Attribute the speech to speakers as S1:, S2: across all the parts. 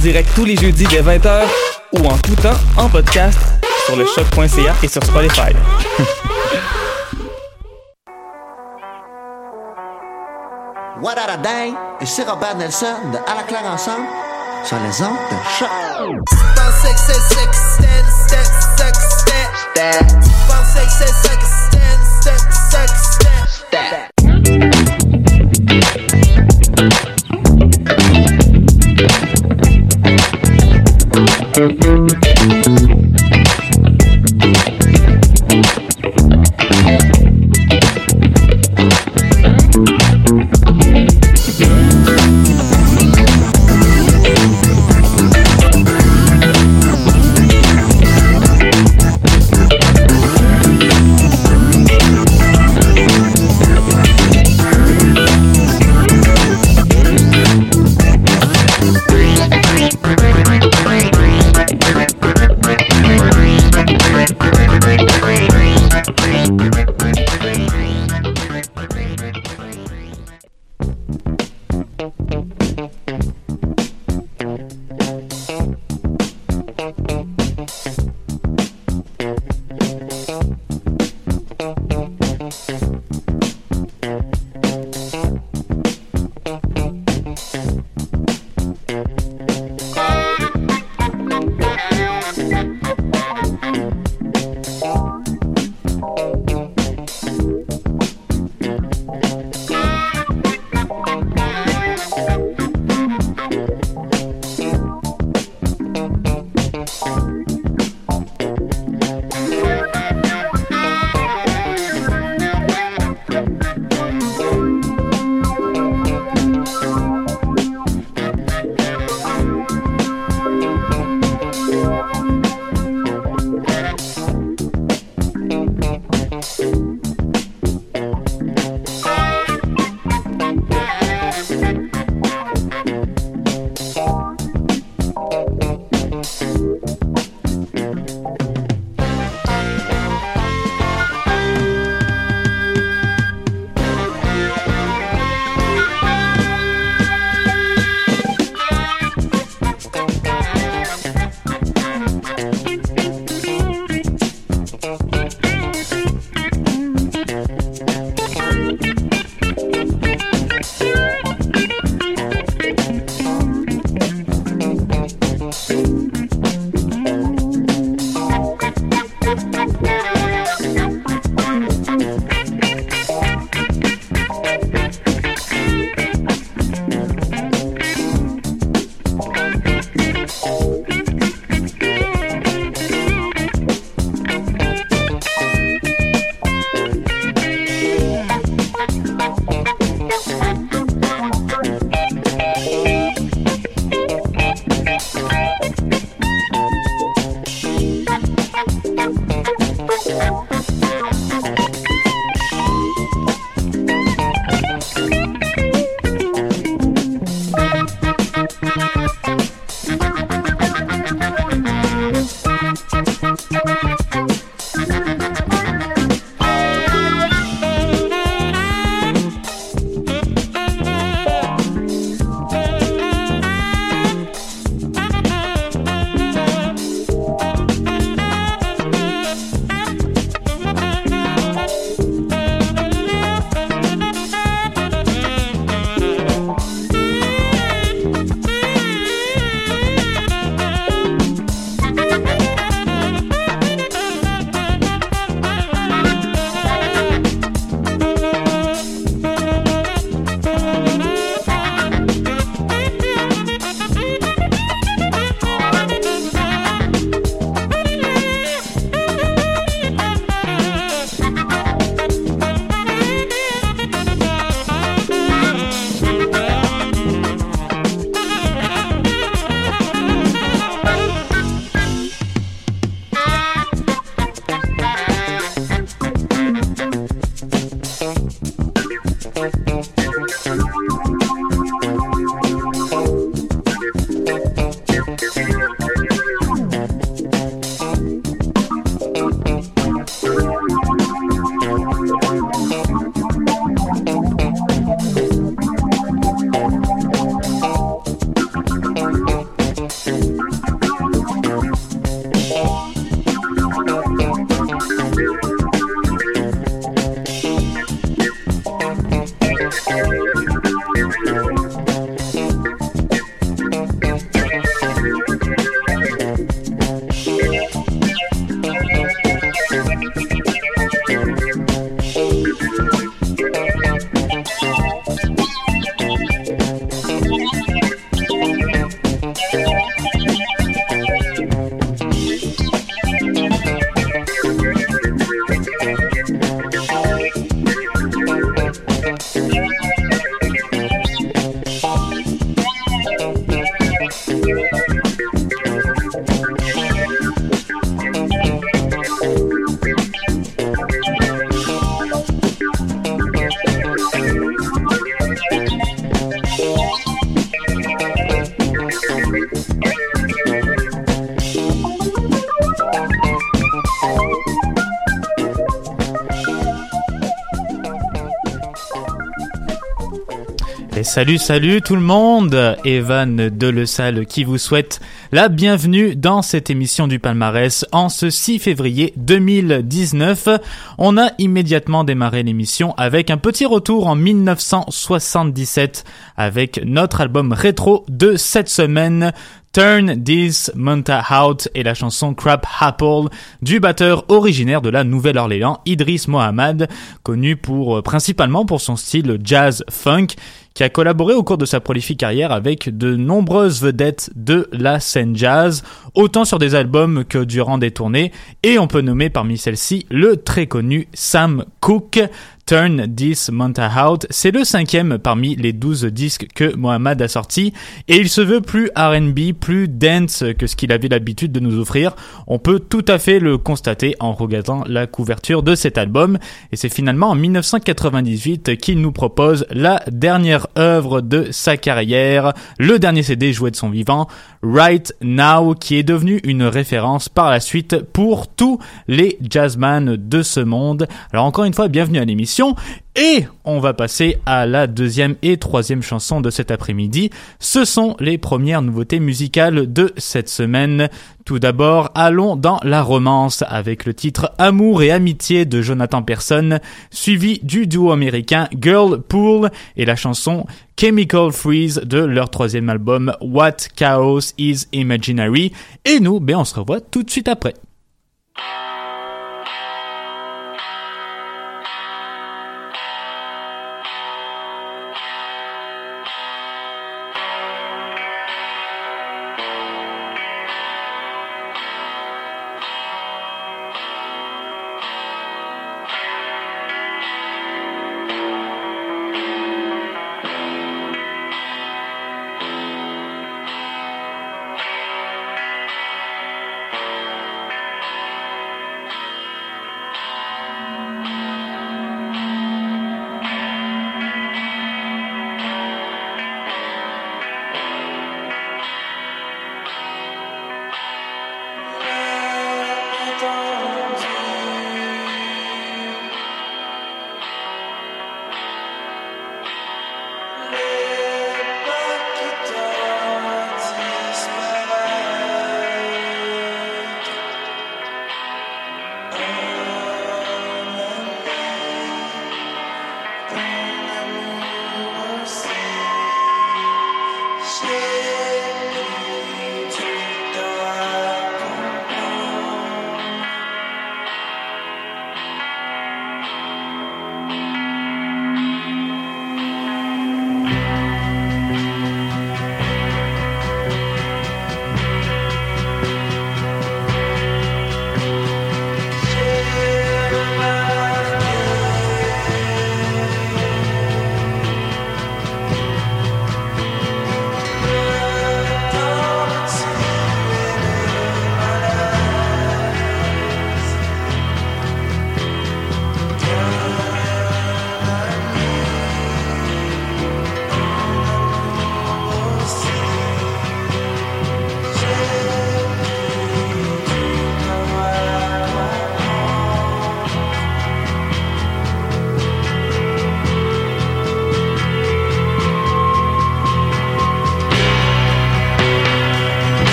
S1: direct tous les jeudis dès 20h ou en tout temps en podcast sur le choc.ca et sur Spotify.
S2: What a day! Ici Robert Nelson de À la claire ensemble sur les ondes de choc.
S3: Salut, salut tout le monde! Evan de qui vous souhaite la bienvenue dans cette émission du palmarès en ce 6 février 2019. On a immédiatement démarré l'émission avec un petit retour en 1977 avec notre album rétro de cette semaine. Turn This Monta Out et la chanson Crab Apple du batteur originaire de la Nouvelle-Orléans, Idris Mohamed, connu euh, principalement pour son style jazz funk qui a collaboré au cours de sa prolifique carrière avec de nombreuses vedettes de la scène jazz, autant sur des albums que durant des tournées, et on peut nommer parmi celles-ci le très connu Sam Cooke, Turn This Monta Out. C'est le cinquième parmi les douze disques que Mohamed a sortis et il se veut plus R&B, plus dance que ce qu'il avait l'habitude de nous offrir. On peut tout à fait le constater en regardant la couverture de cet album et c'est finalement en 1998 qu'il nous propose la dernière œuvre de sa carrière, le dernier CD joué de son vivant, Right Now, qui est devenu une référence par la suite pour tous les jazzman de ce monde. Alors encore une fois, bienvenue à l'émission et on va passer à la deuxième et troisième chanson de cet après-midi. Ce sont les premières nouveautés musicales de cette semaine. Tout d'abord, allons dans la romance avec le titre Amour et amitié de Jonathan Person, suivi du duo américain Girl Pool et la chanson Chemical Freeze de leur troisième album What Chaos is Imaginary. Et nous, ben on se revoit tout de suite après.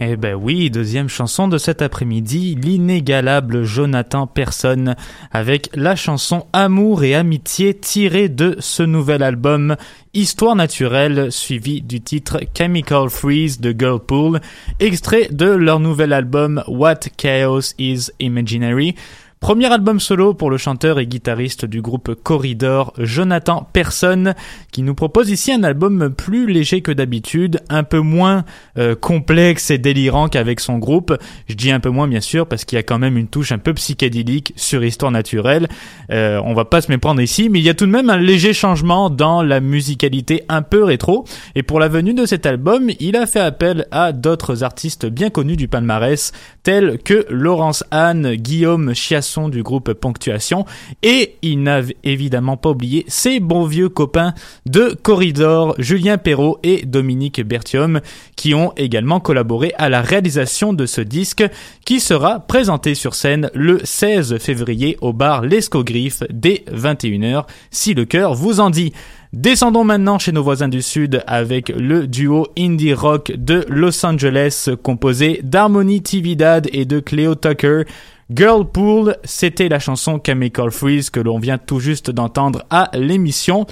S3: Eh ben oui, deuxième chanson de cet après-midi, l'inégalable Jonathan Person, avec la chanson Amour et amitié tirée de ce nouvel album Histoire naturelle, suivi du titre Chemical Freeze de Girlpool, extrait de leur nouvel album What Chaos is Imaginary. Premier album solo pour le chanteur et guitariste du groupe Corridor, Jonathan Person, qui nous propose ici un album plus léger que d'habitude, un peu moins euh, complexe et délirant qu'avec son groupe. Je dis un peu moins bien sûr parce qu'il y a quand même une touche un peu psychédélique sur Histoire naturelle. Euh, on va pas se méprendre ici, mais il y a tout de même un léger changement dans la musicalité un peu rétro. Et pour la venue de cet album, il a fait appel à d'autres artistes bien connus du palmarès, tels que Laurence Anne, Guillaume Du groupe Ponctuation et il n'a évidemment pas oublié ses bons vieux copains de Corridor, Julien Perrault et Dominique Bertium qui ont également collaboré à la réalisation de ce disque qui sera présenté sur scène le 16 février au bar L'Escogriffe dès 21h si le cœur vous en dit. Descendons maintenant chez nos voisins du Sud avec le duo indie rock de Los Angeles composé d'Harmony Tividad et de Cleo Tucker. Girlpool, c'était la chanson Chemical Freeze que l'on vient tout juste d'entendre à l'émission.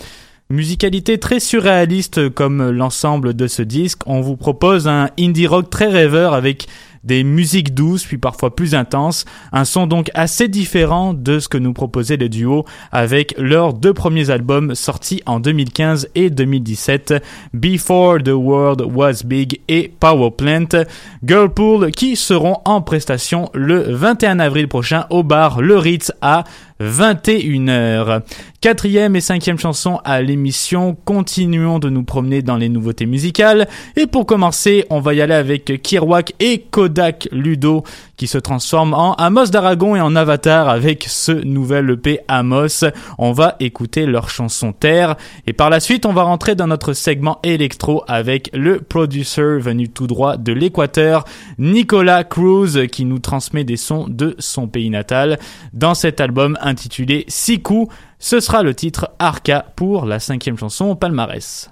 S3: Musicalité très surréaliste comme l'ensemble de ce disque, on vous propose un indie rock très rêveur avec des musiques douces puis parfois plus intenses, un son donc assez différent de ce que nous proposait le duo avec leurs deux premiers albums sortis en 2015 et 2017, Before the World Was Big et Power Plant, Girlpool qui seront en prestation le 21 avril prochain au bar Le Ritz à 21h. Quatrième et cinquième chanson à l'émission, continuons de nous promener dans les nouveautés musicales. Et pour commencer, on va y aller avec Kirouac et Kodak Ludo qui se transforment en Amos d'Aragon et en Avatar avec ce nouvel EP Amos. On va écouter leur chanson Terre et par la suite on va rentrer dans notre segment électro avec le producer venu tout droit de l'Équateur, Nicolas Cruz qui nous transmet des sons de son pays natal. Dans cet album intitulé Siku. Ce sera le titre Arca pour la cinquième chanson au palmarès.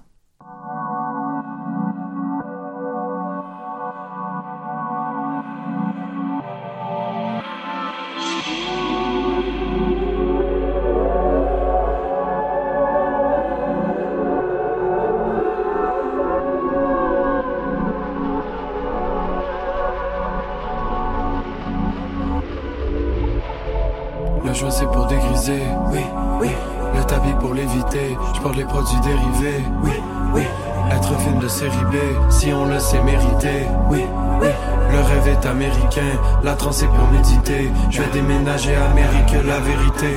S4: Produits dérivés. Oui, oui. Être film de série B, si on le sait mériter. Oui, oui. Le rêve est américain, la transe est pour méditer. Je vais déménager Amérique, la vérité.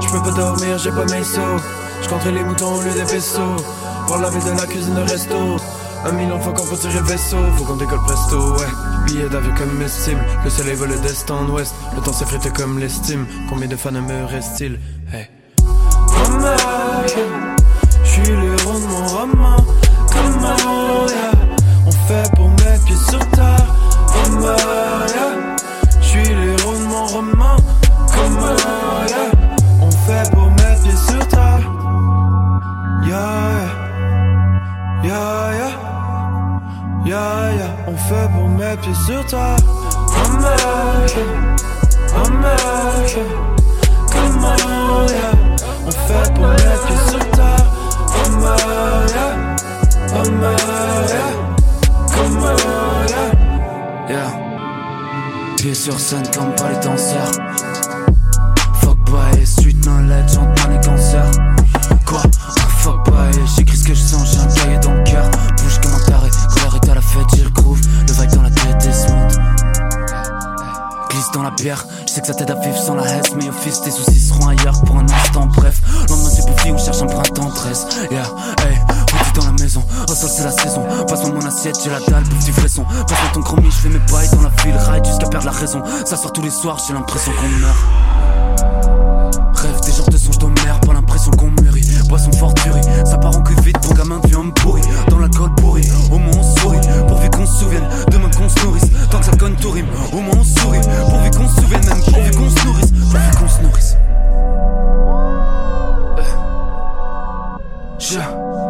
S4: Je peux pas dormir, j'ai pas mes sauts. Je les moutons au lieu des vaisseaux. Pour la vie de la cuisine de resto. Un million fois qu'on tirer le vaisseau, faut qu'on décolle presto, ouais. Billet d'avion comestible, le soleil vole d'est en ouest. Le temps s'effrite comme l'estime. Combien de fans me reste-t-il? Ailleurs pour un instant. Bref, lendemain c'est bouffi, on cherche un printemps 13. Yeah, hey, dans la maison, oh ça c'est la saison. Passe-moi mon assiette, j'ai la dalle, du fresson. Passe-moi ton chromie, je fais mes bails dans la ville, ride jusqu'à perdre la raison. Ça sort tous les soirs, j'ai l'impression qu'on meurt. Rêve des genres de songes d'homère, pas l'impression qu'on mûrit. Boisson forturie, ça part en vite, pour gamin devient homme pourri. Dans l'alcool pourri, au moins on sourit. Pourvu qu'on se souvienne, demain qu'on se nourrisse. Tant que ça conne tout rime, au moins on sourit. Pourvu qu'on se souvienne, même qu'on se nourrisse. Pourvu qu'on se nourrisse. Yeah.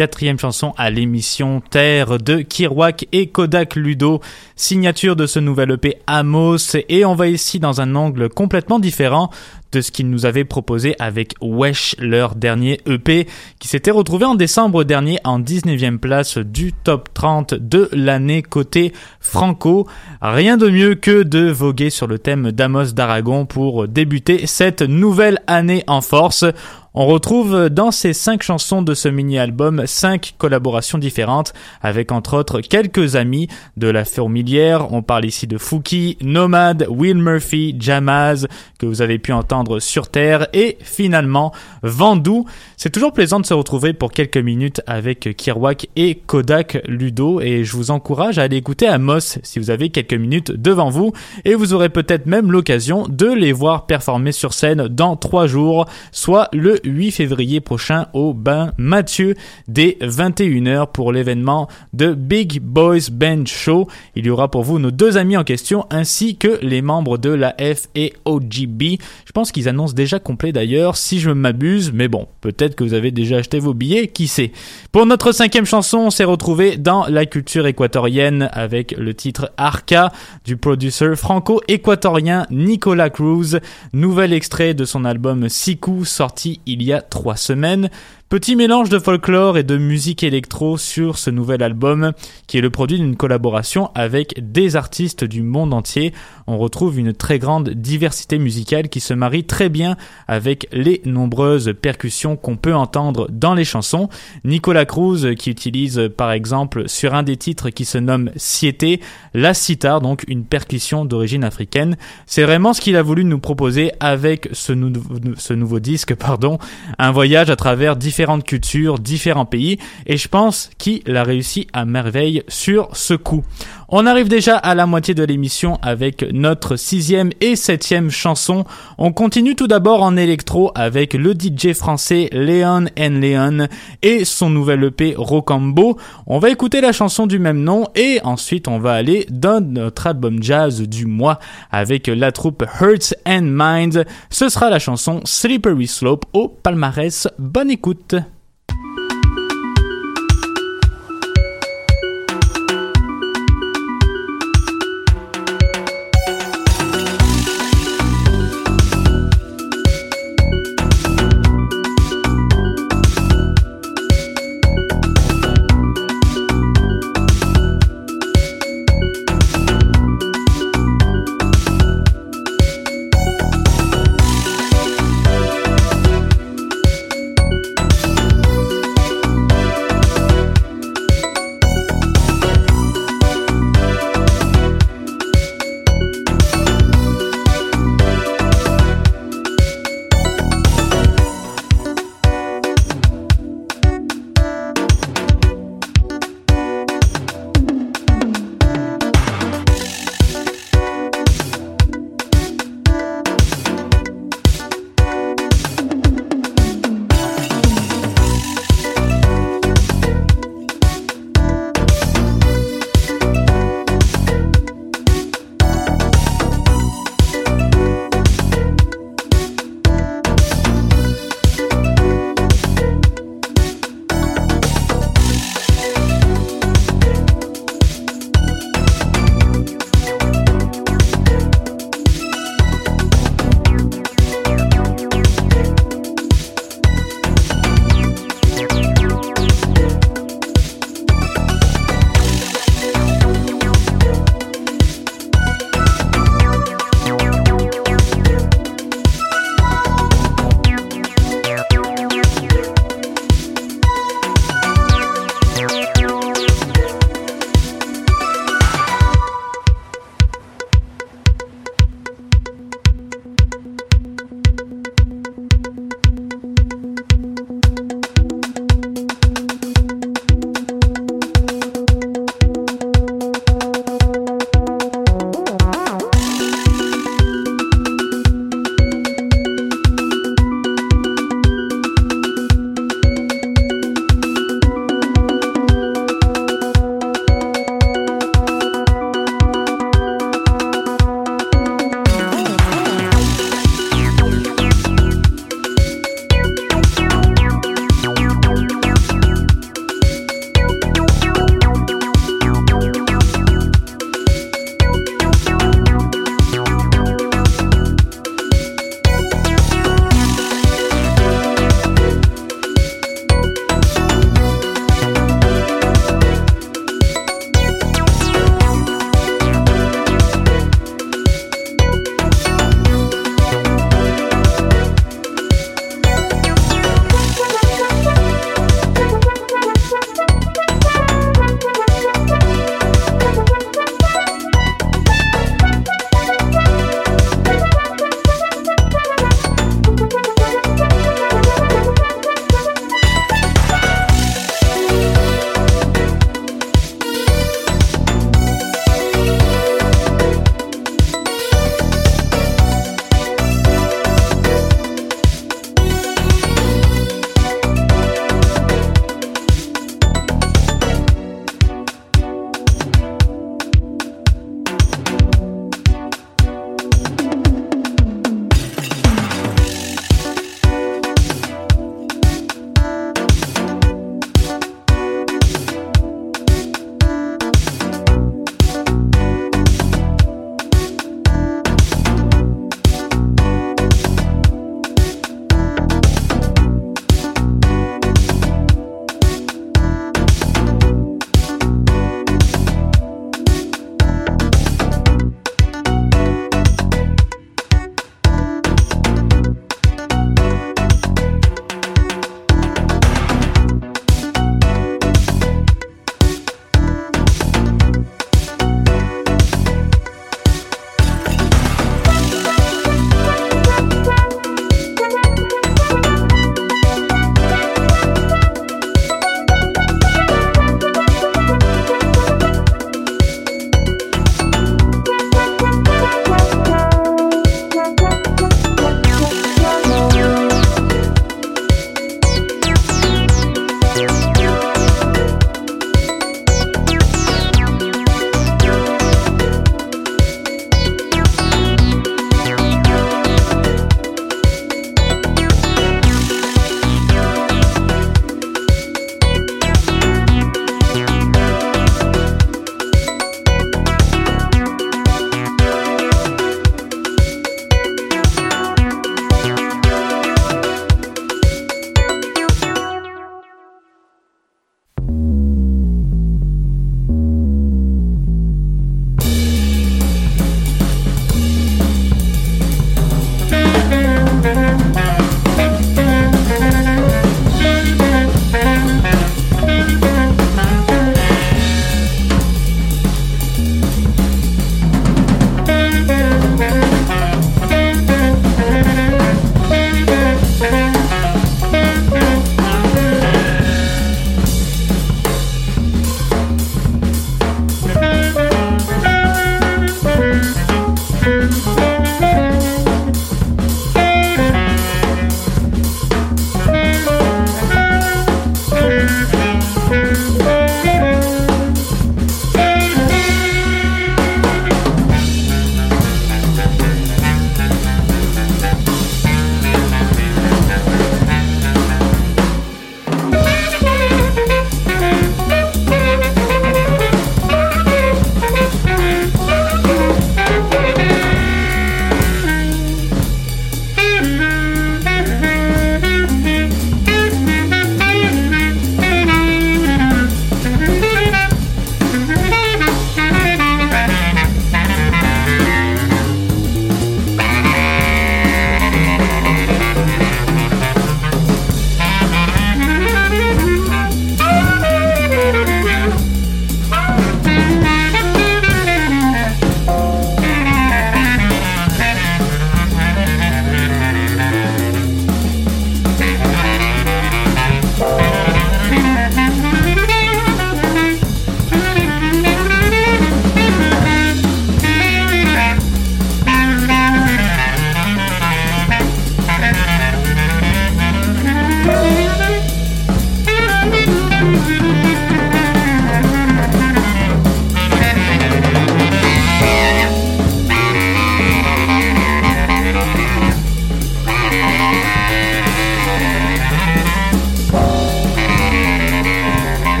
S3: Quatrième chanson à l'émission Terre de Kirouac et Kodak Ludo, signature de ce nouvel EP Amos, et on va ici dans un angle complètement différent de ce qu'ils nous avaient proposé avec Wesh, leur dernier EP, qui s'était retrouvé en décembre dernier en 19e place du top 30 de l'année côté franco. Rien de mieux que de voguer sur le thème d'Amos d'Aragon pour débuter cette nouvelle année en force. On retrouve dans ces cinq chansons de ce mini-album cinq collaborations différentes avec entre autres quelques amis de la fourmilière. On parle ici de Fouki, Nomad, Will Murphy, Jamaz que vous avez pu entendre sur Terre et finalement Vandou. C'est toujours plaisant de se retrouver pour quelques minutes avec Kirouac et Kodak Ludo et je vous encourage à aller écouter Amos si vous avez quelques minutes devant vous et vous aurez peut-être même l'occasion de les voir performer sur scène dans trois jours, soit le le 8 février prochain au Bain Mathieu dès 21h pour l'événement de Big Boys Band Show. Il y aura pour vous nos deux amis en question ainsi que les membres de la F et OGB. Je pense qu'ils annoncent déjà complet d'ailleurs si je m'abuse, mais bon, peut-être que vous avez déjà acheté vos billets, qui sait. Pour notre cinquième chanson, on s'est retrouvé dans la culture équatorienne avec le titre Arca du producer franco-équatorien Nicolas Cruz, nouvel extrait de son album Siku sorti il y a trois semaines. Petit mélange de folklore et de musique électro sur ce nouvel album qui est le produit d'une collaboration avec des artistes du monde entier. On retrouve une très grande diversité musicale qui se marie très bien avec les nombreuses percussions qu'on peut entendre dans les chansons. Nicolas Cruz qui utilise par exemple sur un des titres qui se nomme Siete, la sitar, donc une percussion d'origine africaine. C'est vraiment ce qu'il a voulu nous proposer avec ce, nouveau disque, pardon, un voyage à travers différents différentes cultures, différents pays, et je pense qu'il a réussi à merveille sur ce coup. On arrive déjà à la moitié de l'émission avec notre sixième et septième chanson. On continue tout d'abord en électro avec le DJ français Leon N. Leon et son nouvel EP Rocambo. On va écouter la chanson du même nom et ensuite on va aller dans notre album jazz du mois avec la troupe Hearts and Minds. Ce sera la chanson Slippery Slope au palmarès. Bonne écoute.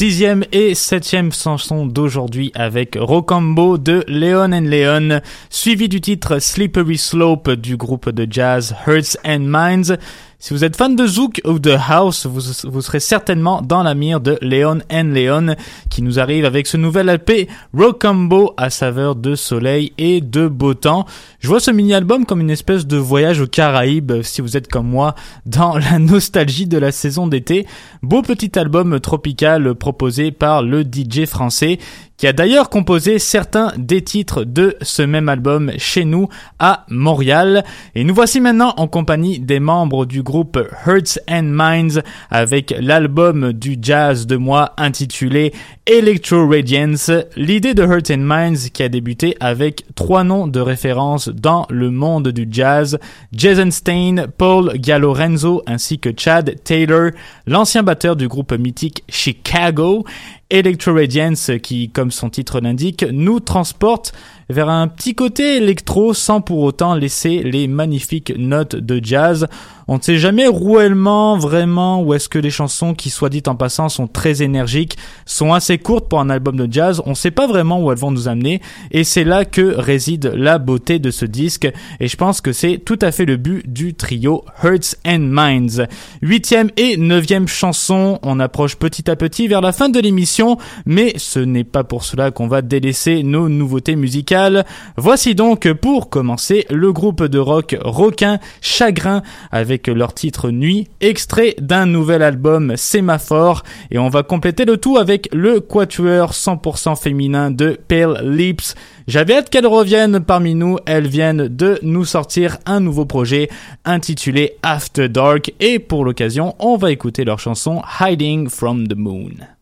S3: Sixième et septième chanson d'aujourd'hui avec Rocambo de Leon and Leon, suivi du titre Slippery Slope du groupe de jazz Hearts and Minds. Si vous êtes fan de Zouk ou de House, vous, serez certainement dans la mire de Leon and Leon, qui nous arrive avec ce nouvel LP Rocambo à saveur de soleil et de beau temps. Je vois ce mini-album comme une espèce de voyage aux Caraïbes, si vous êtes comme moi, dans la nostalgie de la saison d'été. Beau petit album tropical proposé par le DJ français qui a d'ailleurs composé certains des titres de ce même album chez nous à Montréal. Et nous voici maintenant en compagnie des membres du groupe Hearts and Minds avec l'album du jazz de moi intitulé Electro Radiance. L'idée de Hearts and Minds qui a débuté avec trois noms de référence dans le monde du jazz, Jason Stein, Paul Gallorenzo ainsi que Chad Taylor, l'ancien batteur du groupe mythique Chicago. Electro Radiance qui, comme son titre l'indique, nous transporte vers un petit côté électro sans pour autant laisser les magnifiques notes de jazz. On ne sait jamais réellement vraiment où est-ce que les chansons qui, soit dit en passant, sont très énergiques, sont assez courtes pour un album de jazz. On ne sait pas vraiment où elles vont nous amener et c'est là que réside la beauté de ce disque et je pense que c'est tout à fait le but du trio Hearts and Minds. Huitième et neuvième chanson, on approche petit à petit vers la fin de l'émission, mais ce n'est pas pour cela qu'on va délaisser nos nouveautés musicales Voici donc pour commencer le groupe de rock Roquin Chagrin avec leur titre Nuit, extrait d'un nouvel album Sémaphore et on va compléter le tout avec le quatuor 100% féminin de Pale Lips. J'avais hâte qu'elles reviennent parmi nous, elles viennent de nous sortir un nouveau projet intitulé After Dark et pour l'occasion on va écouter leur chanson Hiding from the Moon.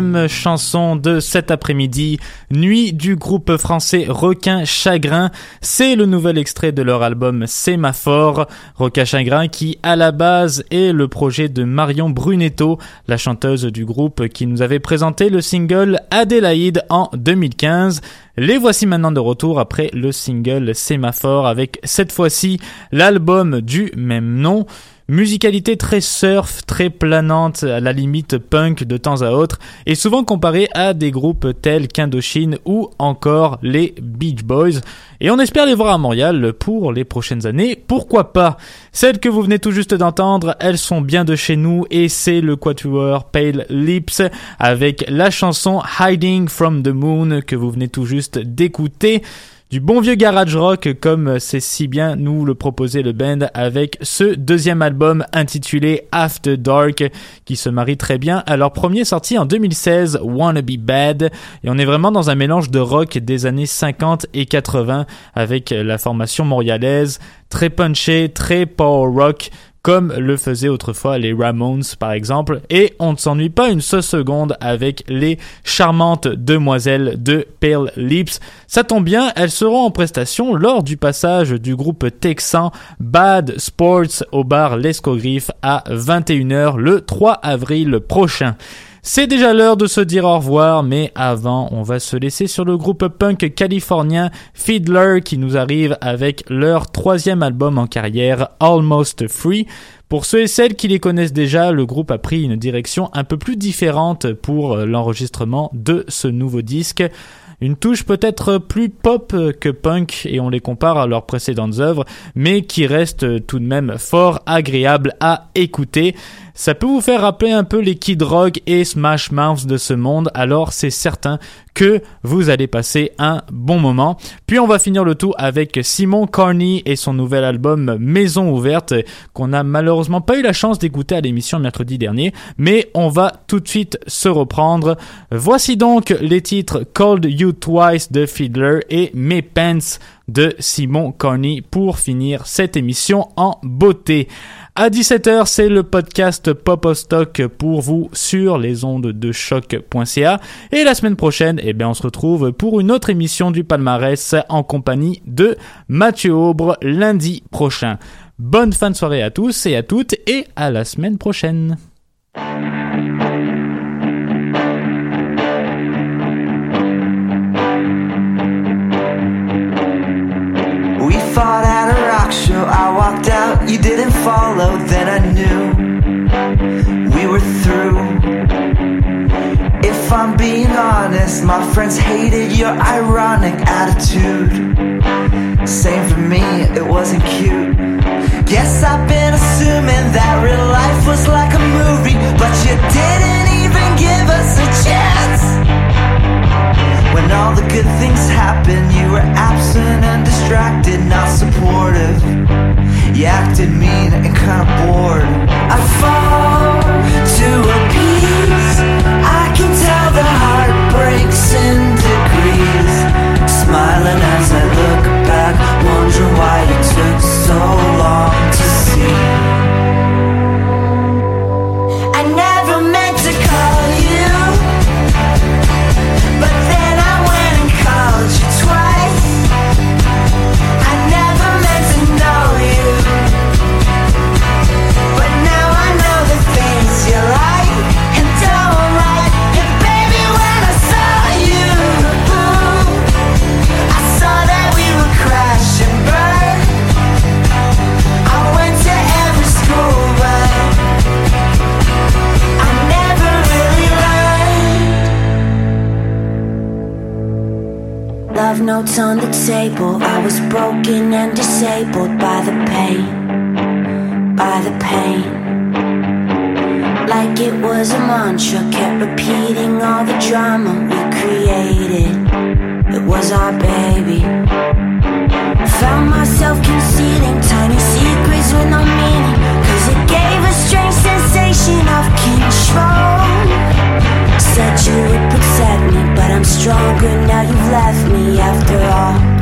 S3: Neuvième chanson de cet après-midi, Nuit du groupe français Requin Chagrin. C'est le nouvel extrait de leur album Sémaphore. Requin Chagrin qui, à la base, est le projet de Marion Brunetto, la chanteuse du groupe qui nous avait présenté le single Adélaïde en 2015. Les voici maintenant de retour après le single Sémaphore avec cette fois-ci l'album du même nom. Musicalité très surf, très planante, à la limite punk de temps à autre, et souvent comparée à des groupes tels qu'Indochine ou encore les Beach Boys. Et on espère les voir à Montréal pour les prochaines années, pourquoi pas? Celles que vous venez tout juste d'entendre, elles sont bien de chez nous, et c'est le quatuor Pale Lips avec la chanson Hiding from the Moon que vous venez tout juste d'écouter du bon vieux garage rock comme c'est si bien nous le proposait le band avec ce deuxième album intitulé After Dark qui se marie très bien à leur premier sorti en 2016 Wanna Be Bad. Et on est vraiment dans un mélange de rock des années 50 et 80 avec la formation montréalaise très punché, très power rock comme le faisaient autrefois les Ramones par exemple, et on ne s'ennuie pas une seule seconde avec les charmantes demoiselles de Pale Lips. Ça tombe bien, elles seront en prestation lors du passage du groupe texan Bad Sports au bar L'Escogriffe à 21h le 3 avril prochain. C'est déjà l'heure de se dire au revoir, mais avant, on va se laisser sur le groupe punk californien Fiddler qui nous arrive avec leur troisième album en carrière, Almost Free. Pour ceux et celles qui les connaissent déjà, le groupe a pris une direction un peu plus différente pour l'enregistrement de ce nouveau disque une touche peut-être plus pop que punk et on les compare à leurs précédentes œuvres, mais qui reste tout de même fort agréable à écouter. Ça peut vous faire rappeler un peu les Kid Rock et Smash Mouth de ce monde, alors c'est certain que vous allez passer un bon moment. Puis on va finir le tout avec Simon Carney et son nouvel album Maison ouverte qu'on a malheureusement pas eu la chance d'écouter à l'émission mercredi dernier, mais on va tout de suite se reprendre. Voici donc les titres Called You Twice de Fiddler et Mes Pants de Simon Carney pour finir cette émission en beauté. À 17h, c'est le podcast Pop Stock pour vous sur les ondes de choc.ca. Et la semaine prochaine, eh bien, on se retrouve pour une autre émission du palmarès en compagnie de Mathieu Aubre lundi prochain. Bonne fin de soirée à tous et à toutes et à la semaine prochaine.
S5: You didn't follow, then I knew we were through. If I'm being honest, my friends hated your ironic attitude. Same for me, it wasn't cute. Guess I've been assuming that real life was like a movie, but you didn't even give us a chance. When all the good things happened, you were absent and distracted, not supportive. You acted mean and kinda bored. I fall to a piece. I can tell the heart breaks in degrees. Smiling as I look back, wondering why you took so notes on the table. I was broken and disabled by the pain, by the pain. Like it was a mantra, kept repeating all the drama we created. It was our baby. Found myself concealing tiny secrets with no meaning. Cause it gave a strange sensation of control. Said you would stronger now you've left me after all.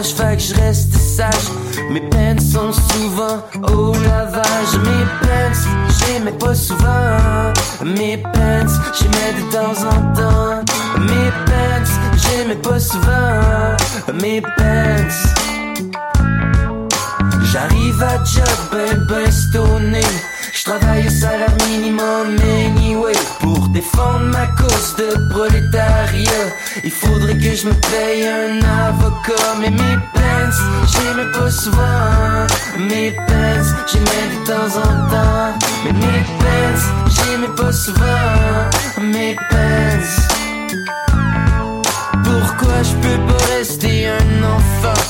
S4: Image, fait que je reste sage. Mes peines sont souvent au lavage. Mes peines, j'aimais pas souvent. Mes peines, j'aimais de temps en temps. Mes peines, j'aimais pas souvent. Mes peines. J'arrive à job ben ben je au salaire minimum anyway défendre ma cause de prolétariat. Il faudrait que je me paye un avocat. Mais mes pants, j'aimais pas souvent Mes pants, j'aimais de temps en temps. Mais mes pants, j'aimais pas souvent Mes pants Pourquoi je peux pas rester un enfant?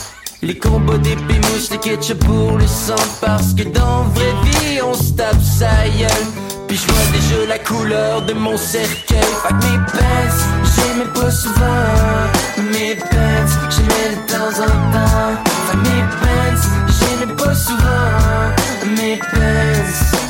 S4: Les combos des pimouches, les ketchup pour le sang. Parce que dans vraie vie on se tape sa gueule puis je vois déjà la couleur de mon cercueil. Fait mes pants, j'aimais pas souvent Mes pants, j'aimais de temps en temps. Fait mes pants, j'aimais pas souvent Mes pants.